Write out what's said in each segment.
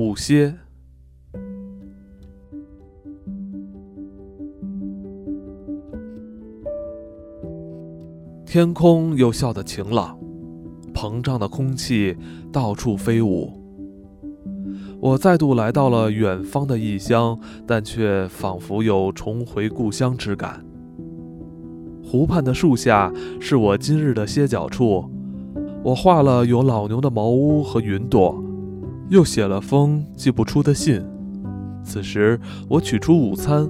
午歇。天空又笑得晴朗，膨胀的空气到处飞舞。我再度来到了远方的异乡，但却仿佛有重回故乡之感。湖畔的树下是我今日的歇脚处。我画了有老牛的茅屋和云朵，又写了封寄不出的信。此时，我取出午餐：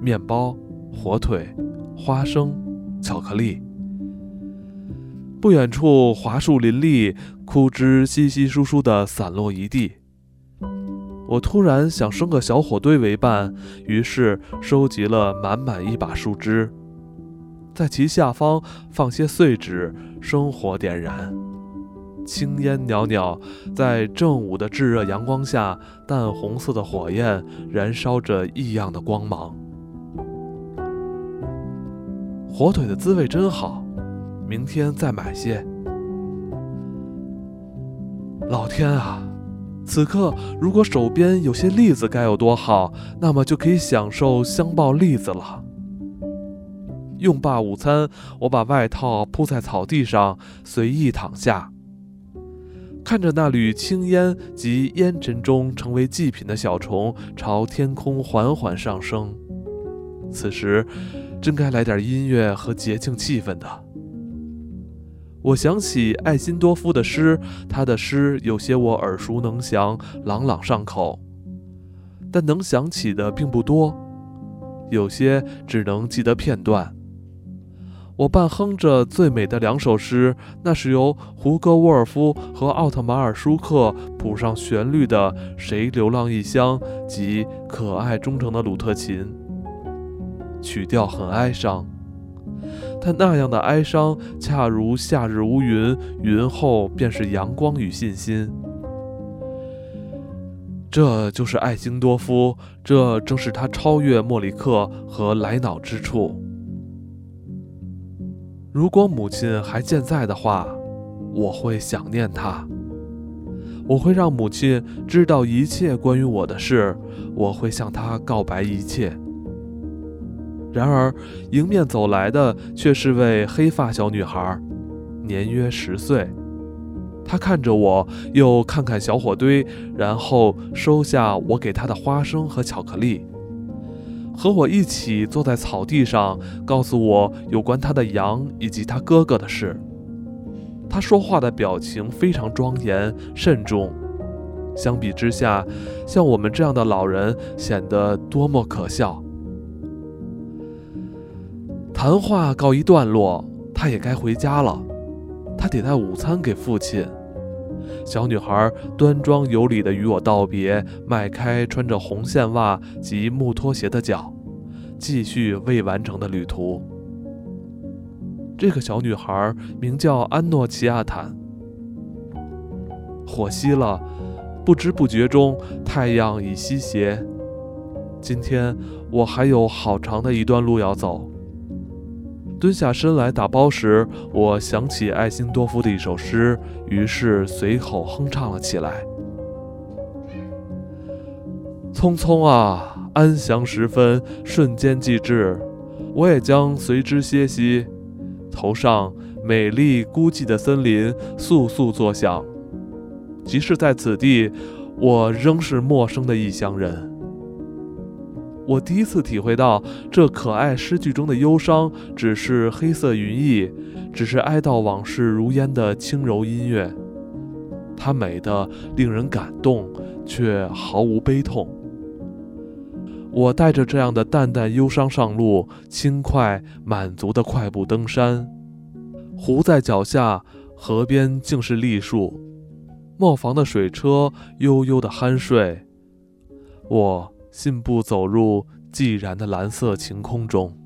面包、火腿、花生、巧克力。不远处，桦树林立，枯枝稀稀疏疏地散落一地。我突然想生个小火堆为伴，于是收集了满满一把树枝，在其下方放些碎纸，生火点燃。青烟袅袅，在正午的炙热阳光下，淡红色的火焰燃烧着异样的光芒。火腿的滋味真好。明天再买些。老天啊，此刻如果手边有些栗子该有多好，那么就可以享受香爆栗子了。用罢午餐，我把外套铺在草地上，随意躺下，看着那缕青烟及烟尘中成为祭品的小虫朝天空缓缓上升。此时，真该来点音乐和节庆气氛的。我想起艾辛多夫的诗，他的诗有些我耳熟能详，朗朗上口，但能想起的并不多，有些只能记得片段。我半哼着最美的两首诗，那是由胡歌沃尔夫和奥特马尔舒克谱上旋律的《谁流浪异乡》及《可爱忠诚的鲁特琴》，曲调很哀伤。但那样的哀伤，恰如夏日乌云，云后便是阳光与信心。这就是艾辛多夫，这正是他超越莫里克和莱瑙之处。如果母亲还健在的话，我会想念她。我会让母亲知道一切关于我的事，我会向她告白一切。然而，迎面走来的却是位黑发小女孩，年约十岁。她看着我，又看看小火堆，然后收下我给她的花生和巧克力，和我一起坐在草地上，告诉我有关他的羊以及他哥哥的事。他说话的表情非常庄严慎重，相比之下，像我们这样的老人显得多么可笑。谈话告一段落，他也该回家了。他得带午餐给父亲。小女孩端庄有礼地与我道别，迈开穿着红线袜及木拖鞋的脚，继续未完成的旅途。这个小女孩名叫安诺齐亚坦。火熄了，不知不觉中，太阳已西斜。今天我还有好长的一段路要走。蹲下身来打包时，我想起艾辛多夫的一首诗，于是随口哼唱了起来：“匆匆啊，安详时分，瞬间即至，我也将随之歇息。头上美丽孤寂的森林簌簌作响，即使在此地，我仍是陌生的异乡人。”我第一次体会到，这可爱诗句中的忧伤，只是黑色云翳，只是哀悼往事如烟的轻柔音乐。它美得令人感动，却毫无悲痛。我带着这样的淡淡忧伤上路，轻快满足地快步登山。湖在脚下，河边竟是栗树，磨坊的水车悠悠地酣睡。我。信步走入寂然的蓝色晴空中。